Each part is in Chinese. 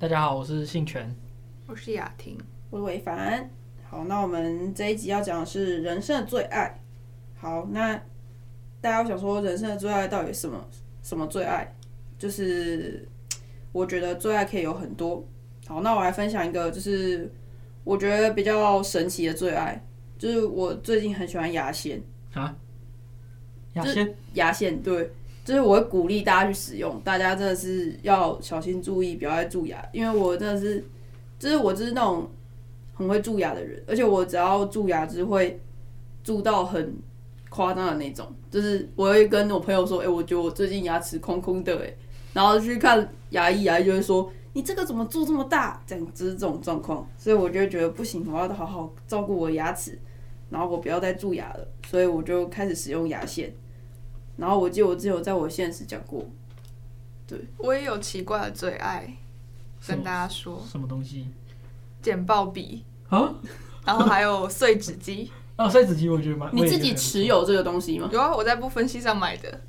大家好，我是信全，我是雅婷，我是伟凡。好，那我们这一集要讲的是人生的最爱。好，那大家想说人生的最爱到底什么？什么最爱？就是我觉得最爱可以有很多。好，那我来分享一个，就是我觉得比较神奇的最爱，就是我最近很喜欢牙线啊。牙线？牙线，对。就是我会鼓励大家去使用，大家真的是要小心注意，不要再蛀牙。因为我真的是，就是我就是那种很会蛀牙的人，而且我只要蛀牙，就会蛀到很夸张的那种。就是我会跟我朋友说：“哎、我觉得我最近牙齿空空的。”哎，然后去看牙医，牙医就会说：“你这个怎么蛀这么大？”这样就是这种状况。所以我就觉得不行，我要好好照顾我的牙齿，然后我不要再蛀牙了。所以我就开始使用牙线。然后我记得我只有在我现实讲过，对，我也有奇怪的最爱，跟大家说什么东西？剪报笔啊，然后还有碎纸机 啊，碎纸机我觉得蛮。你自己持有这个东西吗？有啊，我在不分析上买的。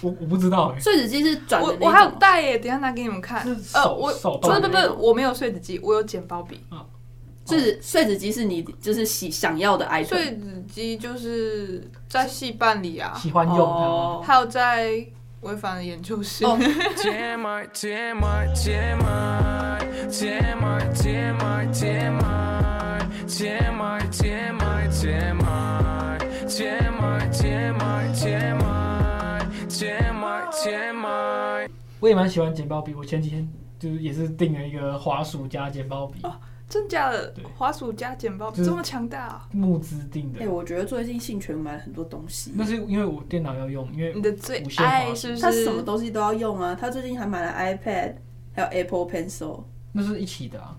我我不知道哎。碎纸机是转，我我还有带耶，等下拿给你们看。呃，我不不不，我没有碎纸机，我有剪报笔。是碎纸机是你就是喜想要的爱。碎纸机就是在戏办里啊，喜欢用。哦，还有在违反的研究室。我也蛮喜欢剪报笔，我前几天就是也是订了一个滑鼠加剪报笔。真假的？滑鼠加简报这么强大啊！募资定的。哎，我觉得最近信全买了很多东西。那是因为我电脑要用，因为你的最爱是不是？他什么东西都要用啊！他最近还买了 iPad，还有 Apple Pencil。那是一起的啊。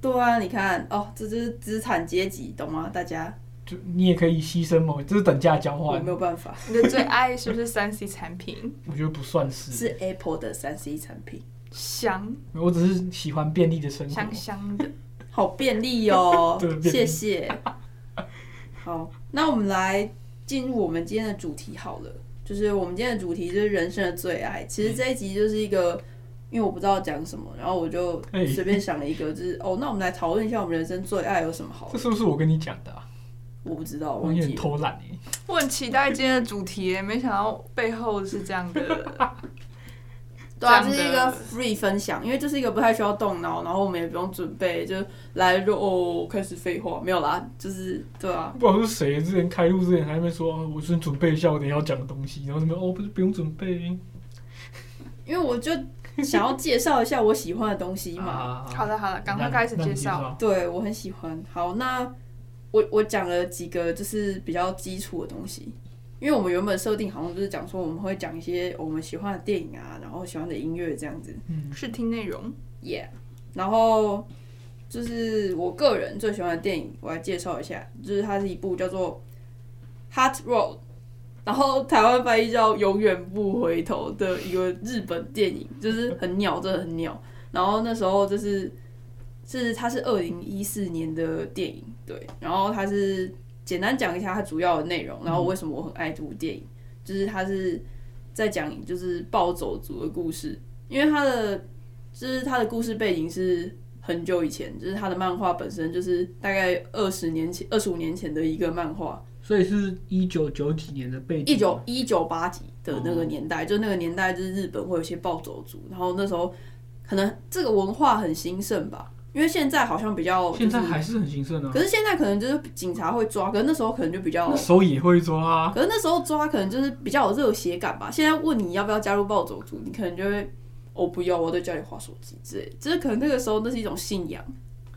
对啊，你看哦，这就是资产阶级，懂吗？大家。就你也可以牺牲某，这是等价交换。我没有办法。你的最爱是不是三 C 产品？我觉得不算是。是 Apple 的三 C 产品。香。我只是喜欢便利的生活。香香的。好便利哦，谢谢。好，那我们来进入我们今天的主题好了，就是我们今天的主题就是人生的最爱。其实这一集就是一个，因为我不知道讲什么，然后我就随便想了一个，就是哦，那我们来讨论一下我们人生最爱有什么好。这是不是我跟你讲的啊？我不知道，我有点偷懒。我很期待今天的主题，没想到背后是这样的。对啊，这是一个 free 分享，因为这是一个不太需要动脑，然后我们也不用准备，就来就哦开始废话，没有啦，就是对啊。不知道是谁之前开录之前还没说，我先准备一下我等下要讲的东西，然后什么哦不是不用准备，因为我就想要介绍一下我喜欢的东西嘛。好的好的，赶快开始介绍。对，我很喜欢。好，那我我讲了几个就是比较基础的东西。因为我们原本设定好像就是讲说我们会讲一些我们喜欢的电影啊，然后喜欢的音乐这样子。嗯，视听内容。Yeah，然后就是我个人最喜欢的电影，我来介绍一下，就是它是一部叫做《Hot Road》，然后台湾翻译叫《永远不回头》的一个日本电影，就是很鸟，真的很鸟。然后那时候就是是它是二零一四年的电影，对，然后它是。简单讲一下它主要的内容，然后为什么我很爱这部电影，就是它是在讲就是暴走族的故事，因为它的就是它的故事背景是很久以前，就是它的漫画本身就是大概二十年前、二十五年前的一个漫画，所以是一九九几年的背景，一九一九八几的那个年代，就那个年代就是日本会有一些暴走族，然后那时候可能这个文化很兴盛吧。因为现在好像比较，现在还是很兴盛的。可是现在可能就是警察会抓，可是那时候可能就比较，那时候也会抓啊。可是那时候抓可能就是比较有热血感吧。现在问你要不要加入暴走族，你可能就会，我不要，我在家里划手机之类。就是可能那个时候那是一种信仰。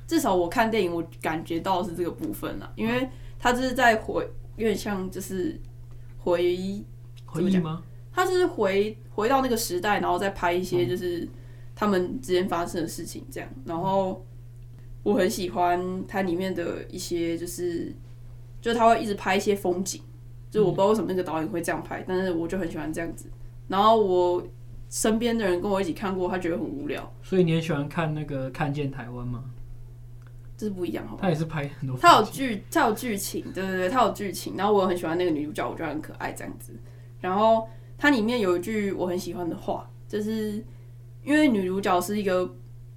至少我看电影，我感觉到是这个部分啦，因为他就是在回，有点像就是回回忆吗？他是回回到那个时代，然后再拍一些就是。嗯他们之间发生的事情，这样，然后我很喜欢它里面的一些，就是，就他会一直拍一些风景，就我不知道为什么那个导演会这样拍，但是我就很喜欢这样子。然后我身边的人跟我一起看过，他觉得很无聊。所以你也喜欢看那个《看见台湾》吗？这是不一样，好吧？他也是拍很多，他有剧，他有剧情，对对对，他有剧情。然后我很喜欢那个女主角，我觉得很可爱，这样子。然后它里面有一句我很喜欢的话，就是。因为女主角是一个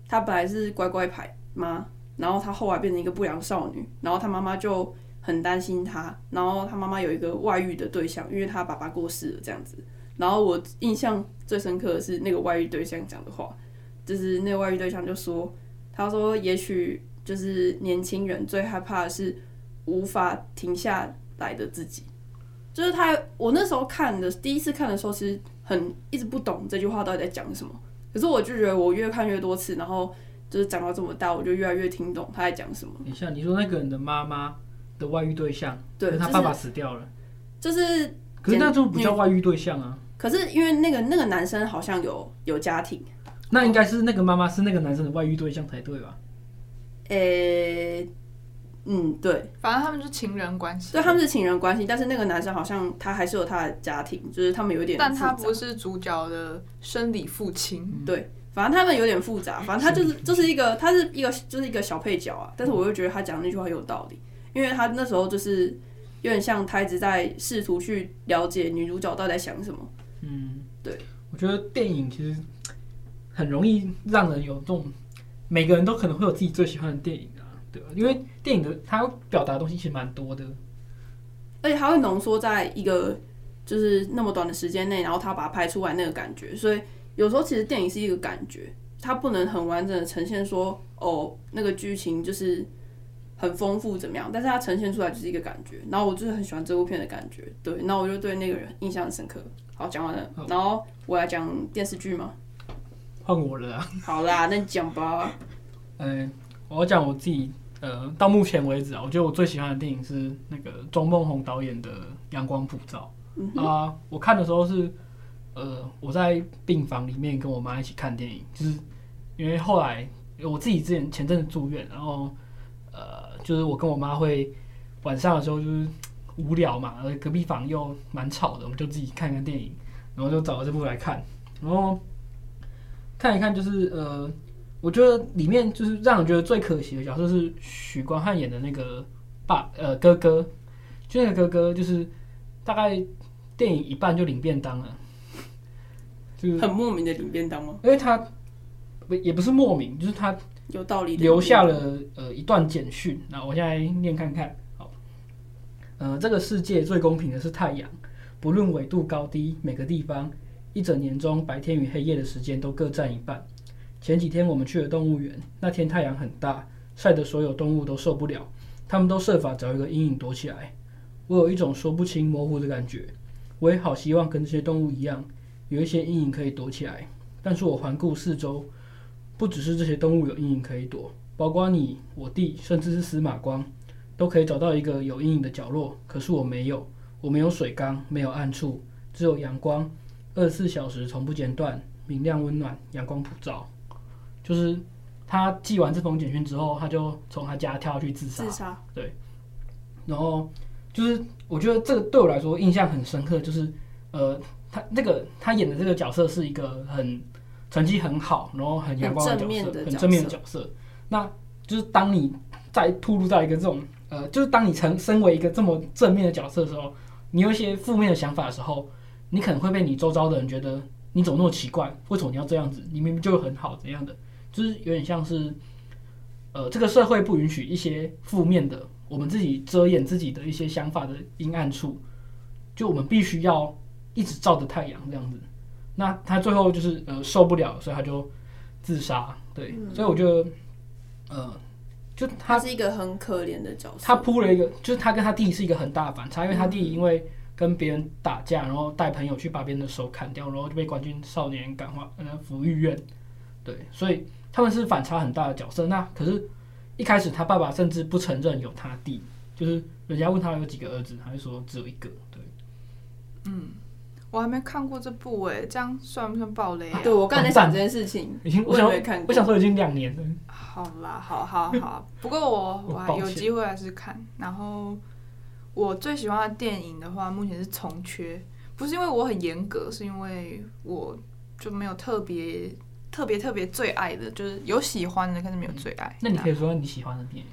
她本来是乖乖牌嘛，然后她后来变成一个不良少女，然后她妈妈就很担心她，然后她妈妈有一个外遇的对象，因为她爸爸过世了这样子。然后我印象最深刻的是那个外遇对象讲的话，就是那个外遇对象就说，他说也许就是年轻人最害怕的是无法停下来的自己，就是他我那时候看的第一次看的时候，其实很一直不懂这句话到底在讲什么，可是我就觉得我越看越多次，然后就是长到这么大，我就越来越听懂他在讲什么。你像你说那个人的妈妈的外遇对象，对，他爸爸死掉了，就是，可是那就不叫外遇对象啊。可是因为那个那个男生好像有有家庭，那应该是那个妈妈是那个男生的外遇对象才对吧？诶、欸，嗯，对，反正他们是情人关系，对，他们是情人关系，但是那个男生好像他还是有他的家庭，就是他们有点，但他不是主角的生理父亲，嗯，对，反正他们有点复杂，反正他就是就是一个，他是一个就是一个小配角啊，但是我又觉得他讲那句话很有道理，因为他那时候就是有点像他一直在试图去了解女主角到底在想什么。嗯，对，我觉得电影其实很容易让人有这种，每个人都可能会有自己最喜欢的电影啊，对吧？因为电影的它表达的东西其实蛮多的，而且它会浓缩在一个就是那么短的时间内，然后它把它拍出来那个感觉，所以有时候其实电影是一个感觉，它不能很完整的呈现说哦那个剧情就是很丰富怎么样，但是它呈现出来就是一个感觉，然后我就是很喜欢这部片的感觉，对，然后我就对那个人印象很深刻。好，讲完了，然后我来讲电视剧吗？换我了啊。好啦，那你讲吧。嗯、欸，我要讲我自己。呃，到目前为止啊，我觉得我最喜欢的电影是那个钟梦宏导演的《阳光普照》啊、呃。我看的时候是，呃，我在病房里面跟我妈一起看电影，就是因为后来我自己之前前阵子住院，然后呃，就是我跟我妈会晚上的时候就是。无聊嘛，而隔壁房又蛮吵的，我们就自己看看电影，然后就找了这部来看，然后看一看，就是呃，我觉得里面就是让人觉得最可惜的角色是许光汉演的那个爸呃哥哥，就那个哥哥就是大概电影一半就领便当了，就是很莫名的领便当吗？因为他不也不是莫名，就是他有道理留下了呃一段简讯，那我现在念看看。好呃，这个世界最公平的是太阳，不论纬度高低，每个地方一整年中白天与黑夜的时间都各占一半。前几天我们去了动物园，那天太阳很大，晒得所有动物都受不了，他们都设法找一个阴影躲起来。我有一种说不清模糊的感觉，我也好希望跟这些动物一样，有一些阴影可以躲起来。但是我环顾四周，不只是这些动物有阴影可以躲，包括你、我弟，甚至是司马光。都可以找到一个有阴影的角落，可是我没有，我没有水缸，没有暗处，只有阳光，二十四小时从不间断，明亮温暖，阳光普照。就是他寄完这封简讯之后，他就从他家跳下去自杀。自杀。对。然后就是我觉得这个对我来说印象很深刻，就是呃，他那个他演的这个角色是一个很成绩很好，然后很阳光的角色，很正面的角色。那就是当你在暴露在一个这种。呃，就是当你成身为一个这么正面的角色的时候，你有一些负面的想法的时候，你可能会被你周遭的人觉得你怎么那么奇怪，为什么你要这样子？你明明就很好，怎样的？就是有点像是，呃，这个社会不允许一些负面的，我们自己遮掩自己的一些想法的阴暗处，就我们必须要一直照着太阳这样子。那他最后就是呃受不了，所以他就自杀。对，嗯、所以我觉得，呃。就他，他是一个很可怜的角色。他铺了一个，就是他跟他弟是一个很大的反差，因为他弟因为跟别人打架，然后带朋友去把别人的手砍掉，然后就被关进少年感化呃抚育院。对，所以他们是反差很大的角色。那可是，一开始他爸爸甚至不承认有他弟，就是人家问他有几个儿子，他就说只有一个。对，嗯。我还没看过这部哎，这样算不算暴雷啊？对，我刚才在想这件事情，已经我想看，我想说已经两年了。好啦，好好好，不过我我还有机会还是看。然后我最喜欢的电影的话，目前是《重缺》，不是因为我很严格，是因为我就没有特别特别特别最爱的，就是有喜欢的，但是没有最爱。那你可以说你喜欢的电影？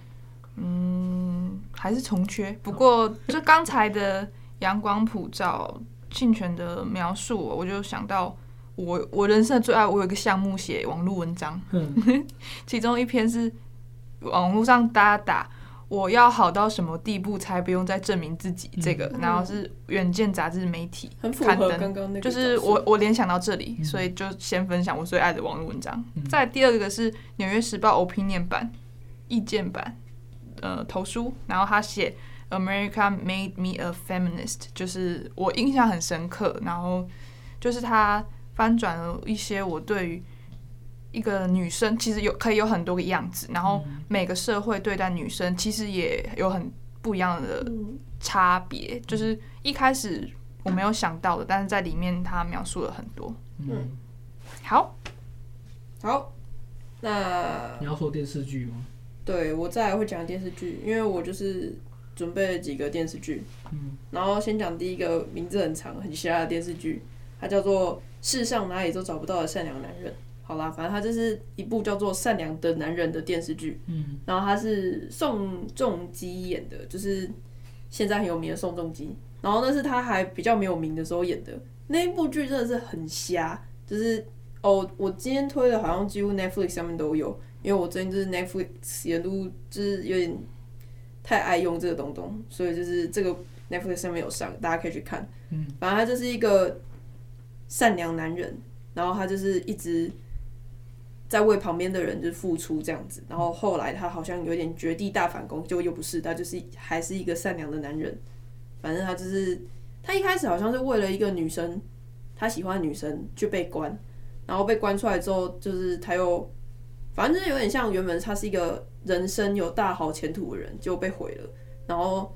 嗯，还是《从缺》。不过就刚才的《阳光普照》。庆全的描述，我就想到我我人生的最爱，我有一个项目写网络文章，嗯、其中一篇是网络上大家打我要好到什么地步才不用再证明自己这个，嗯、然后是《远见》杂志媒体刊登，就是我我联想到这里，嗯、所以就先分享我最爱的网络文章。嗯、再第二个是《纽约时报》Opinion 版意见版呃投书，然后他写 America made me a feminist，就是我印象很深刻，然后就是他。翻转了一些我对于一个女生其实有可以有很多个样子，然后每个社会对待女生其实也有很不一样的差别，就是一开始我没有想到的，但是在里面他描述了很多。嗯，好，好，那你要说电视剧吗？对，我再来会讲电视剧，因为我就是准备了几个电视剧，嗯，然后先讲第一个名字很长很瞎的电视剧，它叫做。世上哪里都找不到的善良男人。好啦，反正它就是一部叫做《善良的男人》的电视剧。嗯，然后他是宋仲基演的，就是现在很有名的宋仲基。然后那是他还比较没有名的时候演的那一部剧，真的是很瞎。就是哦，我今天推的好像几乎 Netflix 上面都有，因为我最近就是 Netflix 也都就是有点太爱用这个东东，所以就是这个 Netflix 上面有上，大家可以去看。嗯，反正他就是一个。善良男人，然后他就是一直在为旁边的人就是付出这样子，然后后来他好像有点绝地大反攻，就又不是，他就是还是一个善良的男人。反正他就是他一开始好像是为了一个女生，他喜欢女生就被关，然后被关出来之后，就是他又反正就是有点像原本他是一个人生有大好前途的人，就被毁了，然后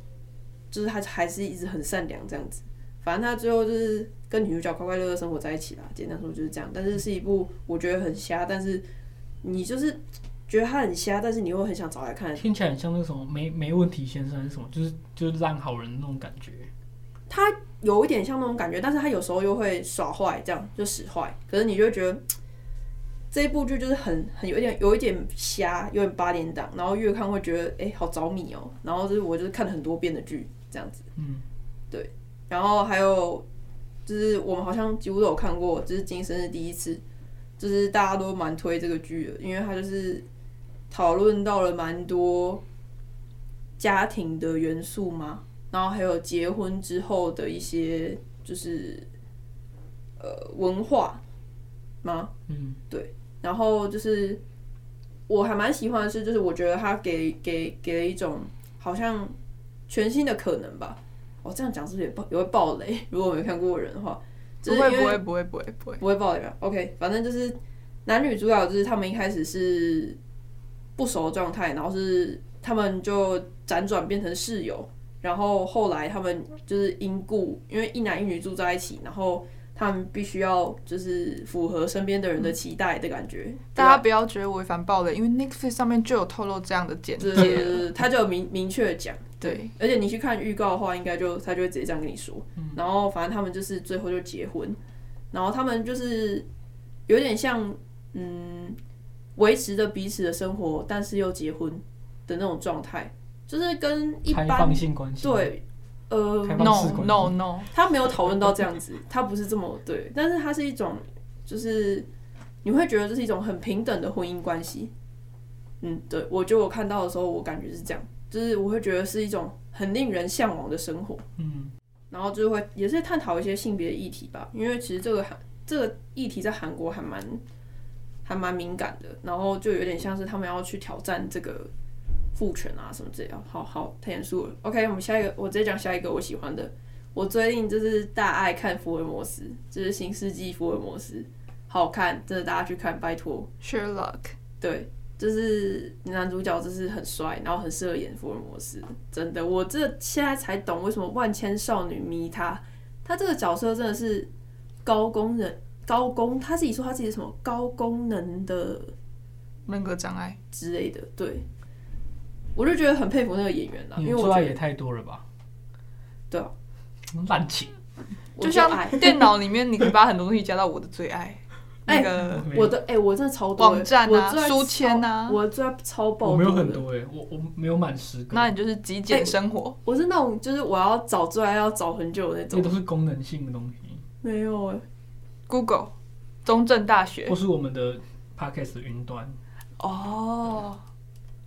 就是他还是一直很善良这样子。反正他最后就是。跟女主角快快乐乐生活在一起啦，简单说就是这样。但是是一部我觉得很瞎，但是你就是觉得他很瞎，但是你又很想找来看。听起来很像那个什么没没问题先生还是什么，就是就是烂好人那种感觉。他有一点像那种感觉，但是他有时候又会耍坏，这样就使坏。可是你就会觉得这一部剧就是很很有一点有一点瞎，有点八点档，然后越看会觉得哎、欸、好着迷哦、喔。然后就是我就是看了很多遍的剧这样子，嗯，对。然后还有。就是我们好像几乎都有看过，这是今生是第一次，就是大家都蛮推这个剧的，因为它就是讨论到了蛮多家庭的元素嘛，然后还有结婚之后的一些就是呃文化吗？嗯，对。然后就是我还蛮喜欢的是，就是我觉得他给给给了一种好像全新的可能吧。我、哦、这样讲是不是也爆也会爆雷？如果我没看过人的话，不会不会不会不会不会不会爆雷吧？OK，反正就是男女主角就是他们一开始是不熟的状态，然后是他们就辗转变成室友，然后后来他们就是因故，因为一男一女住在一起，然后他们必须要就是符合身边的人的期待的感觉。嗯、大家不要觉得违反暴雷，因为 Netflix 上面就有透露这样的简介，就是他就有明明确的讲。对，而且你去看预告的话，应该就他就会直接这样跟你说。嗯、然后反正他们就是最后就结婚，然后他们就是有点像嗯维持着彼此的生活，但是又结婚的那种状态，就是跟一般开放性关系对呃 no no no，他没有讨论到这样子，他不是这么对，但是他是一种就是你会觉得这是一种很平等的婚姻关系。嗯，对，我觉得我看到的时候，我感觉是这样。就是我会觉得是一种很令人向往的生活，嗯，然后就会也是探讨一些性别的议题吧，因为其实这个韩这个议题在韩国还蛮还蛮敏感的，然后就有点像是他们要去挑战这个父权啊什么之类的，好好太严肃了。OK，我们下一个，我直接讲下一个我喜欢的，我最近就是大爱看福尔摩斯，就是新世纪福尔摩斯，好看，真的大家去看，拜托。Sherlock，对。就是男主角就是很帅，然后很适合演福尔摩斯，真的，我这现在才懂为什么万千少女迷他。他这个角色真的是高功能、高功，他自己说他自己是什么高功能的人格障碍之类的。对，我就觉得很佩服那个演员了，因为我觉得也太多了吧？对啊，滥情，就像 电脑里面，你可以把很多东西加到我的最爱。那个我的哎，我真的超多网站啊，书签啊，我最爱超爆。我没有很多哎，我我没有满十个。那你就是极简生活。我是那种就是我要找最爱要找很久的那种。这都是功能性的东西。没有哎，Google 中正大学，或是我们的 Podcast 云端。哦，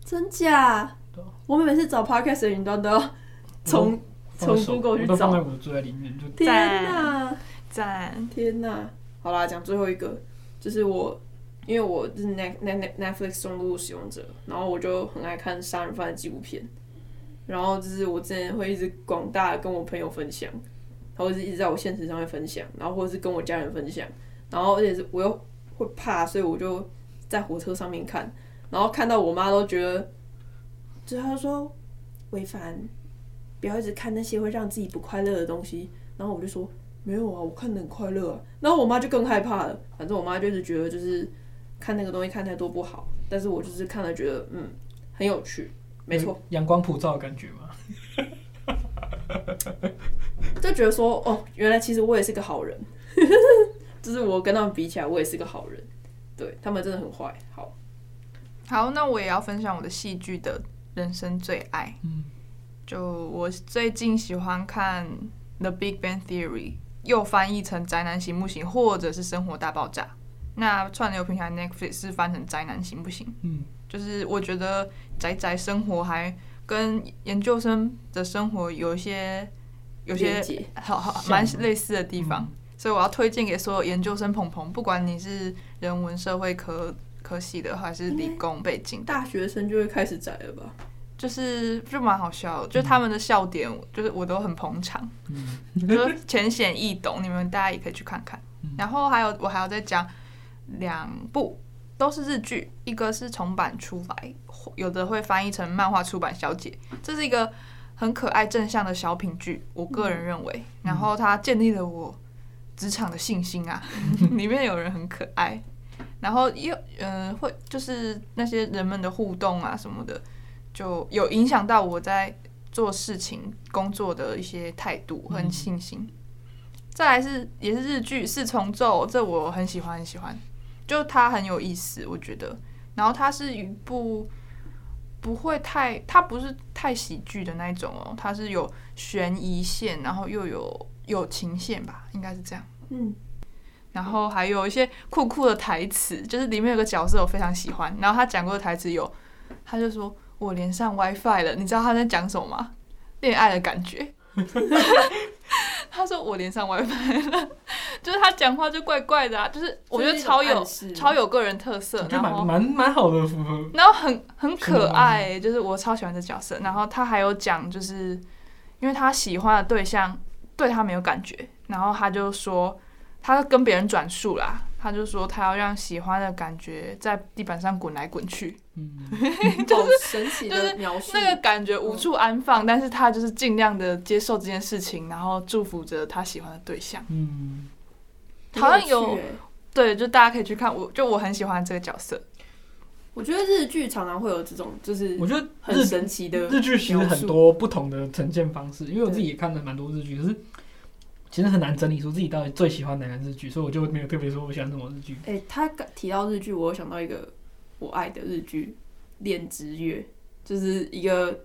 真假？我们每次找 Podcast 云端都要从从 Google 去找，都放在我的最爱里面。就天哪，赞！天哪！好啦，讲最后一个，就是我，因为我是 Net Net Netflix 重度使用者，然后我就很爱看杀人犯的纪录片，然后就是我之前会一直广大的跟我朋友分享，然后是一直在我现实上面分享，然后或者是跟我家人分享，然后而且是我又会怕，所以我就在火车上面看，然后看到我妈都觉得，就她说，伟凡，不要一直看那些会让自己不快乐的东西，然后我就说。没有啊，我看的很快乐啊。然后我妈就更害怕了。反正我妈就是觉得就是看那个东西看太多不好，但是我就是看了觉得嗯很有趣，没错，阳光普照的感觉嘛。就觉得说哦，原来其实我也是个好人，就是我跟他们比起来，我也是个好人。对，他们真的很坏。好，好，那我也要分享我的戏剧的人生最爱。嗯，就我最近喜欢看《The Big Bang Theory》。又翻译成宅男行不行，或者是生活大爆炸。那串流平台 Netflix 是翻成宅男行不行？嗯，就是我觉得宅宅生活还跟研究生的生活有一些有些好好蛮类似的地方，所以我要推荐给所有研究生朋朋，不管你是人文社会科科系的，还是理工背景，大学生就会开始宅了吧？就是就蛮好笑的，就他们的笑点，就是我都很捧场，嗯，就浅显易懂，你们大家也可以去看看。然后还有我还要再讲两部，都是日剧，一个是重版出来，有的会翻译成漫画出版小姐，这是一个很可爱正向的小品剧，我个人认为。然后它建立了我职场的信心啊，里面有人很可爱，然后又嗯、呃、会就是那些人们的互动啊什么的。就有影响到我在做事情、工作的一些态度和信心。嗯、再来是也是日剧《四重奏》，这我很喜欢很喜欢，就它很有意思，我觉得。然后它是一部不会太，它不是太喜剧的那一种哦，它是有悬疑线，然后又有友情线吧，应该是这样。嗯。然后还有一些酷酷的台词，就是里面有个角色我非常喜欢，然后他讲过的台词有，他就说。我连上 WiFi 了，你知道他在讲什么吗？恋爱的感觉。他说我连上 WiFi 了，就是他讲话就怪怪的啊，就是我觉得超有超有个人特色，然后蛮蛮好的，然后很很可爱，就是我超喜欢这角色。然后他还有讲，就是因为他喜欢的对象对他没有感觉，然后他就说他跟别人转述啦。他就说他要让喜欢的感觉在地板上滚来滚去，嗯，就是神奇的描述，那个感觉无处安放，嗯，但是他就是尽量的接受这件事情，然后祝福着他喜欢的对象，嗯，好像有，对，就大家可以去看，我就我很喜欢这个角色。我觉得日剧常常会有这种，就是我觉得很神奇的日剧其实很多不同的呈现方式，因为我自己也看了蛮多日剧，可是。其实很难整理出自己到底最喜欢哪个日剧，所以我就没有特别说我喜欢什么日剧。哎、欸，他提到日剧，我有想到一个我爱的日剧《恋之月》，就是一个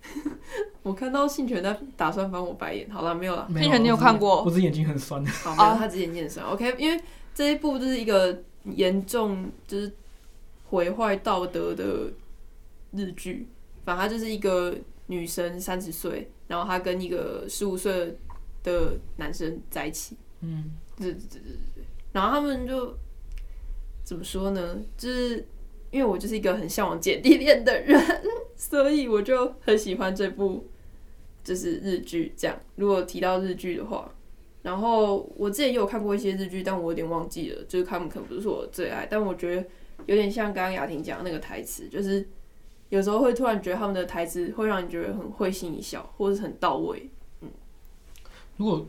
我看到信全在打算翻我白眼，好了，没有了。信全，你有看过？我只眼睛很酸。好，没有，他只眼睛很酸。OK，因为这一部就是一个严重就是毁坏道德的日剧，反正他就是一个女生三十岁，然后她跟一个十五岁。的男生在一起，嗯，对对对对对，然后他们就怎么说呢？就是因为我就是一个很向往姐弟恋的人，所以我就很喜欢这部就是日剧。这样，如果提到日剧的话，然后我之前也有看过一些日剧，但我有点忘记了，就是他们可能不是我的最爱，但我觉得有点像刚刚雅婷讲的那个台词，就是有时候会突然觉得他们的台词会让你觉得很会心一笑，或者是很到位。如果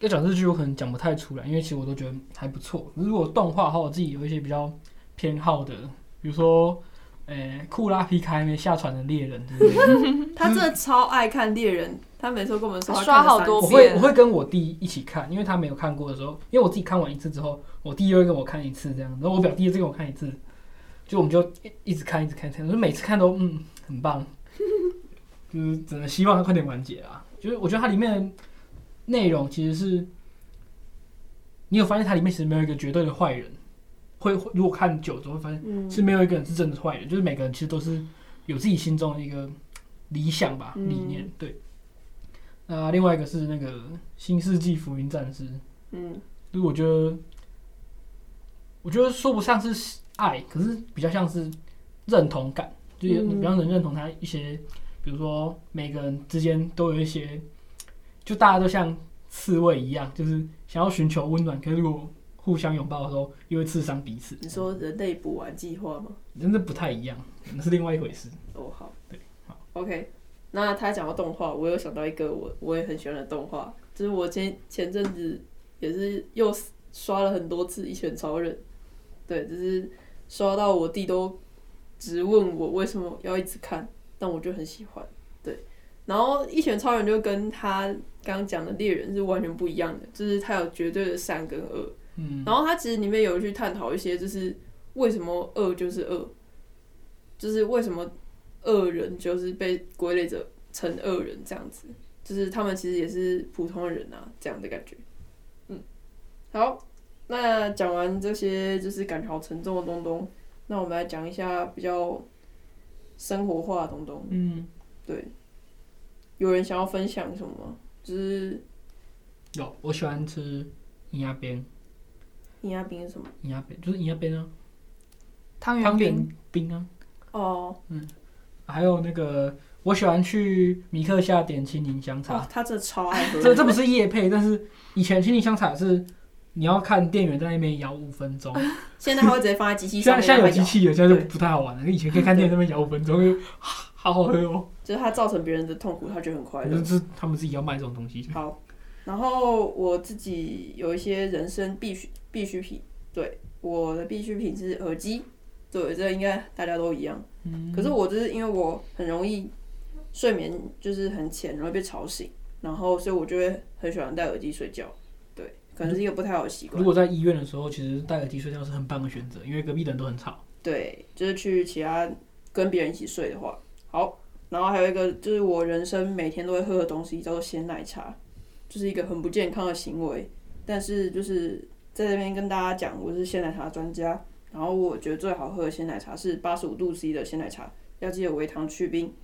要讲日剧，我可能讲不太出来，因为其实我都觉得还不错。如果动画的话，我自己有一些比较偏好的，比如说，诶、欸，库拉皮卡没下船的猎人？他真的超爱看猎人，他每次跟我们说他刷好多遍。我会我会跟我弟一起看，因为他没有看过的时候，因为我自己看完一次之后，我弟又会跟我看一次这样，然后我表弟也再跟我看一次，就我们就一一直看一直看，就每次看都嗯很棒，就是只能希望他快点完结啊。就是我觉得它里面。内容其实是你有发现它里面其实没有一个绝对的坏人，会如果看久了会发现是没有一个人是真的坏人，就是每个人其实都是有自己心中的一个理想吧，理念。对。那另外一个是那个《新世纪福音战士》，嗯，就是我觉得，我觉得说不上是爱，可是比较像是认同感，就是你比较能认同他一些，比如说每个人之间都有一些，就大家都像刺猬一样，就是想要寻求温暖，可是如果互相拥抱的时候，又会刺伤彼此。你说人类补完计划吗？真的不太一样，那是另外一回事。哦，好，对，好，OK。那他讲到动画，我有想到一个我我也很喜欢的动画，就是我前前阵子也是又刷了很多次《一拳超人》，对，就是刷到我弟都直问我为什么要一直看，但我就很喜欢，对。然后《一拳超人》就跟他刚刚讲的猎人是完全不一样的，就是他有绝对的善跟恶，嗯，然后他其实里面有去探讨一些，就是为什么恶就是恶，就是为什么。恶人就是被归类着成恶人这样子，就是他们其实也是普通人啊，这样的感觉。嗯，好，那讲完这些就是感觉好沉重的东东，那我们来讲一下比较生活化的东东。嗯，对，有人想要分享什么？就是有，我喜欢吃银牙边。银牙饼是什么？银牙边就是银牙边啊，汤圆冰啊。哦，嗯。还有那个，我喜欢去米克夏点青柠香茶。他这超爱喝。这这不是夜配，但是以前青柠香茶是你要看店员在那边摇五分钟。现在他会直接放在机器上面。现在有机器了，现在就不太好玩了。以前可以看店员在那边摇五分钟，好好喝哦。就是他造成别人的痛苦，他觉得很快乐。就是他们自己要卖这种东西。好，然后我自己有一些人生必需必需品。对，我的必需品是耳机。对，这应该大家都一样。嗯。可是我就是因为我很容易睡眠就是很浅，容易被吵醒，然后所以我就会很喜欢戴耳机睡觉。对，可能是一个不太好的习惯。如果在医院的时候，其实戴耳机睡觉是很棒的选择，因为隔壁的人都很吵。对，就是去其他跟别人一起睡的话，好。然后还有一个就是我人生每天都会喝的东西，叫做鲜奶茶，就是一个很不健康的行为，但是就是在这边跟大家讲，我是鲜奶茶专家。然后我觉得最好喝的鲜奶茶是八十五度 C 的鲜奶茶，要记得微糖去冰。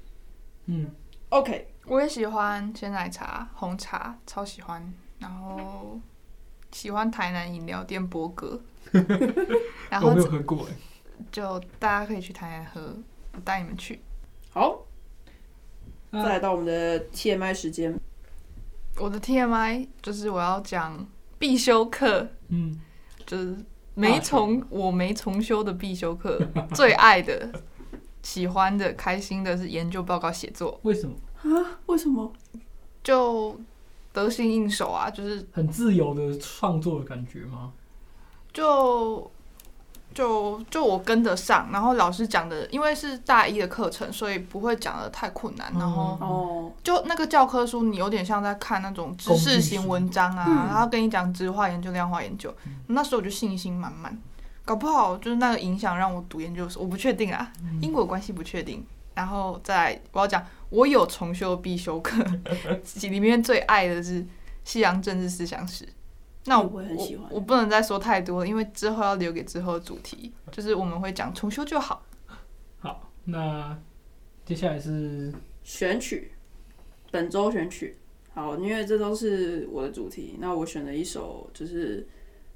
嗯，OK，我也喜欢鲜奶茶、红茶，超喜欢。然后喜欢台南饮料店波哥，然后我没有喝过，就大家可以去台南喝，我带你们去。好，再来到我们的 TMI 时间。我的 TMI 就是我要讲必修课，嗯，就是。没重，我没重修的必修课，最爱的、喜欢的、开心的是研究报告写作。为什么啊？为什么？就得心应手啊，就是很自由的创作的感觉吗？就。就就我跟得上，然后老师讲的，因为是大一的课程，所以不会讲的太困难。然后哦，就那个教科书，你有点像在看那种知识型文章啊，然后跟你讲质化研究、量化研究。那时候我就信心满满，搞不好就是那个影响让我读研究所，我不确定啊，因果关系不确定。然后再我要讲，我有重修必修课，里面最爱的是西洋政治思想史。那我我我不能再说太多了，因为之后要留给之后的主题，就是我们会讲重修就好。好，那接下来是选曲，本周选曲。好，因为这都是我的主题，那我选了一首，就是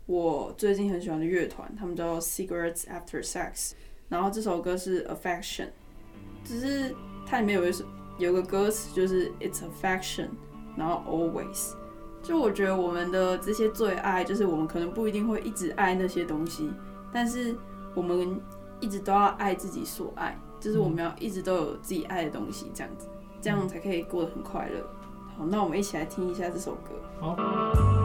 我最近很喜欢的乐团，他们叫 Cigarettes After Sex，然后这首歌是 Affection，只是它里面有一首有个歌词就是 It's Affection，然后 Always。就我觉得我们的这些最爱，就是我们可能不一定会一直爱那些东西，但是我们一直都要爱自己所爱，就是我们要一直都有自己爱的东西，这样子，这样才可以过得很快乐。好，那我们一起来听一下这首歌。好。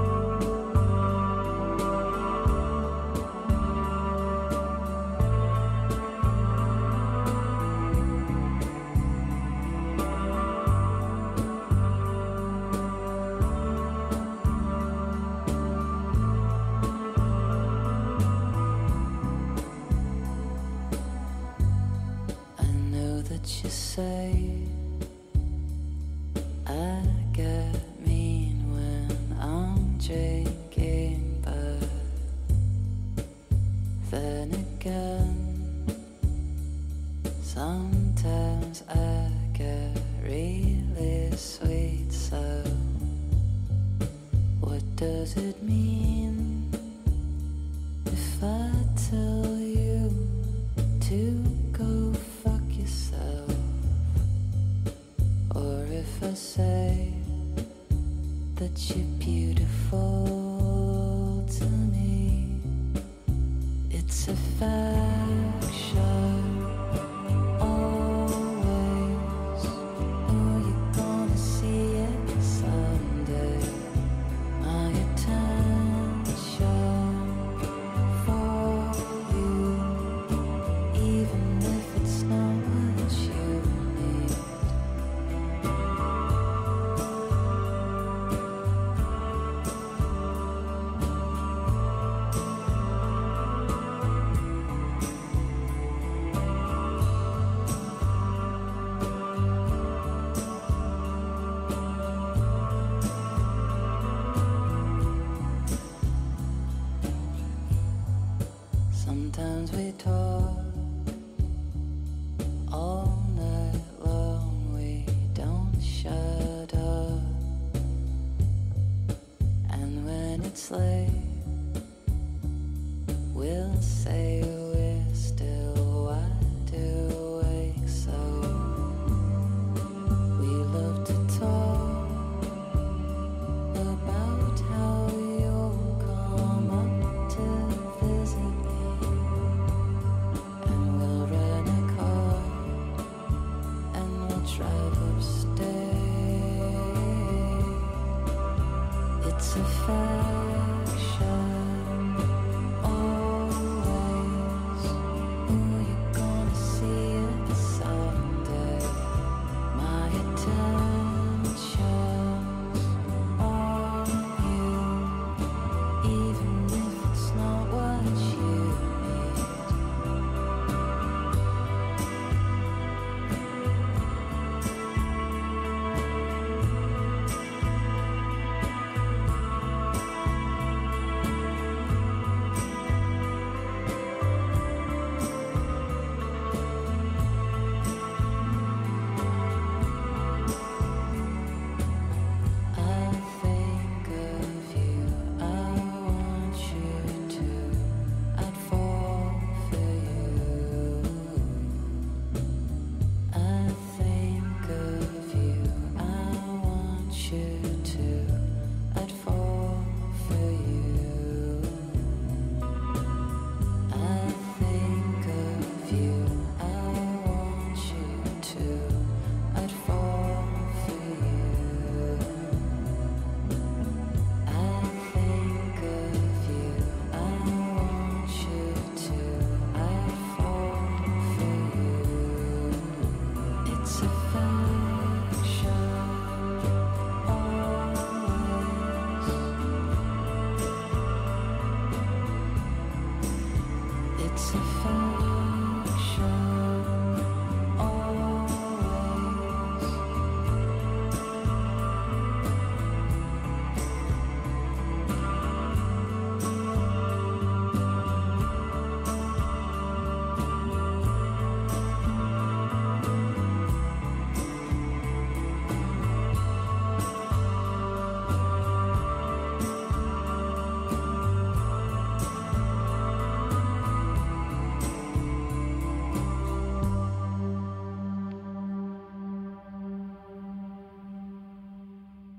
say that you're beautiful to me. It's a fact.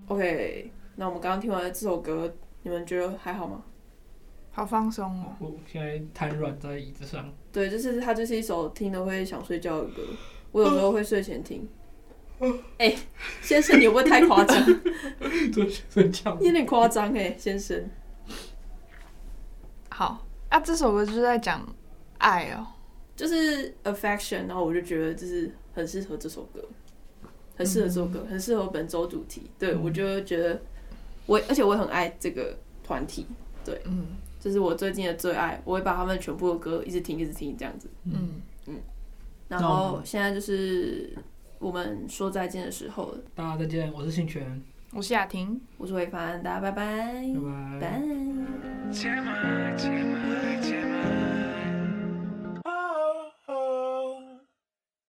OK，那我们刚刚听完这首歌，你们觉得还好吗？好放松哦！我现在瘫软在椅子上。对，就是它就是一首听了会想睡觉的歌。我有时候会睡前听。哎、欸，先生，你会不会太夸张？睡觉。有点夸张哎，先生。好啊，这首歌就是在讲爱哦，就是 affection，然后我就觉得就是很适合这首歌。很适合这首歌，很适合本周主题。对、嗯、我就觉得我，而且我很爱这个团体。对，嗯，这是我最近的最爱。我会把他们全部的歌一直听，一直听，这样子。嗯嗯。然后现在就是我们说再见的时候了。大家再见，我是信全，我是雅婷，我是伟凡，大家拜拜，拜拜，拜。